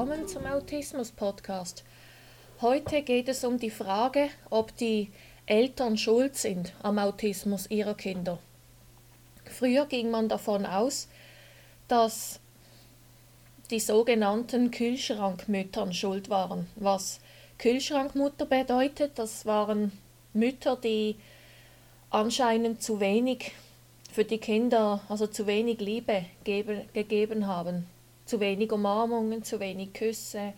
willkommen zum Autismus-Podcast. Heute geht es um die Frage, ob die Eltern schuld sind am Autismus ihrer Kinder. Früher ging man davon aus, dass die sogenannten Kühlschrankmüttern schuld waren. Was Kühlschrankmutter bedeutet, das waren Mütter, die anscheinend zu wenig für die Kinder, also zu wenig Liebe gebe, gegeben haben. Zu wenig Umarmungen, zu wenig Küsse,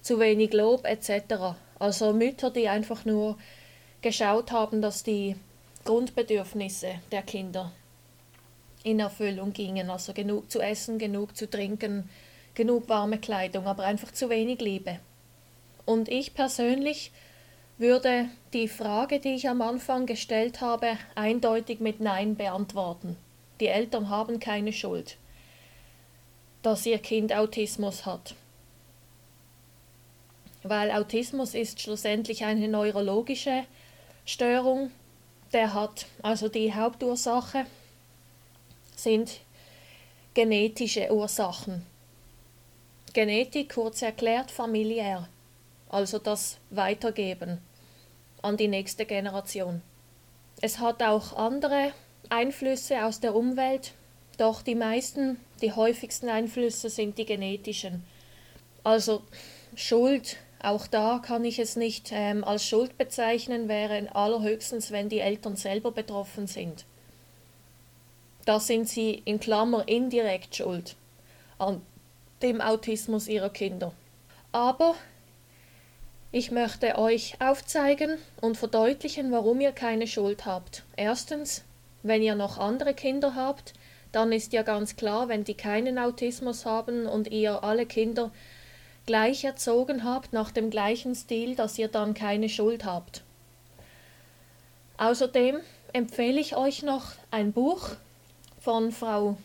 zu wenig Lob etc. Also Mütter, die einfach nur geschaut haben, dass die Grundbedürfnisse der Kinder in Erfüllung gingen. Also genug zu essen, genug zu trinken, genug warme Kleidung, aber einfach zu wenig Liebe. Und ich persönlich würde die Frage, die ich am Anfang gestellt habe, eindeutig mit Nein beantworten. Die Eltern haben keine Schuld, dass ihr Kind Autismus hat. Weil Autismus ist schlussendlich eine neurologische Störung. Der hat also die Hauptursache sind genetische Ursachen. Genetik kurz erklärt familiär, also das Weitergeben an die nächste Generation. Es hat auch andere Einflüsse aus der Umwelt, doch die meisten, die häufigsten Einflüsse sind die genetischen. Also Schuld, auch da kann ich es nicht ähm, als Schuld bezeichnen, wäre allerhöchstens, wenn die Eltern selber betroffen sind. Da sind sie in Klammer indirekt schuld an dem Autismus ihrer Kinder. Aber ich möchte euch aufzeigen und verdeutlichen, warum ihr keine Schuld habt. Erstens, wenn ihr noch andere Kinder habt, dann ist ja ganz klar, wenn die keinen Autismus haben und ihr alle Kinder gleich erzogen habt, nach dem gleichen Stil, dass ihr dann keine Schuld habt. Außerdem empfehle ich euch noch ein Buch von Frau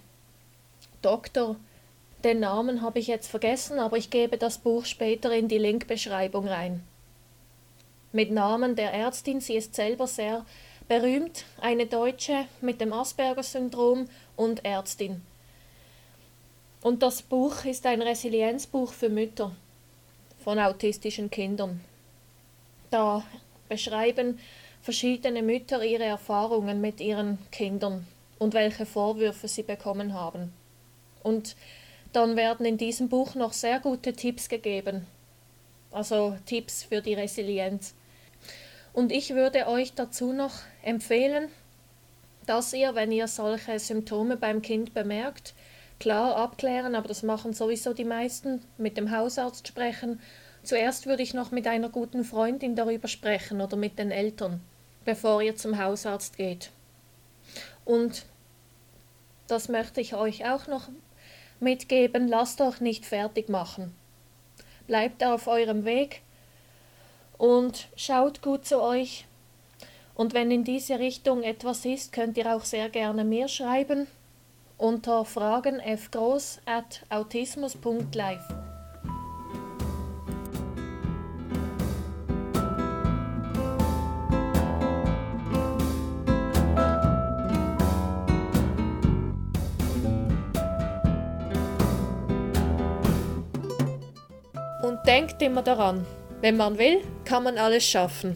Dr. Den Namen habe ich jetzt vergessen, aber ich gebe das Buch später in die Linkbeschreibung rein. Mit Namen der Ärztin, sie ist selber sehr berühmt, eine Deutsche mit dem Asperger-Syndrom und Ärztin. Und das Buch ist ein Resilienzbuch für Mütter von autistischen Kindern. Da beschreiben verschiedene Mütter ihre Erfahrungen mit ihren Kindern und welche Vorwürfe sie bekommen haben. Und dann werden in diesem Buch noch sehr gute Tipps gegeben. Also Tipps für die Resilienz. Und ich würde euch dazu noch empfehlen, dass ihr, wenn ihr solche Symptome beim Kind bemerkt, klar abklären, aber das machen sowieso die meisten, mit dem Hausarzt sprechen. Zuerst würde ich noch mit einer guten Freundin darüber sprechen oder mit den Eltern, bevor ihr zum Hausarzt geht. Und das möchte ich euch auch noch mitgeben, lasst euch nicht fertig machen. Bleibt auf eurem Weg und schaut gut zu euch. Und wenn in diese Richtung etwas ist, könnt ihr auch sehr gerne mir schreiben unter fragen fgroß at autismus.live. Und denkt immer daran, wenn man will, kann man alles schaffen.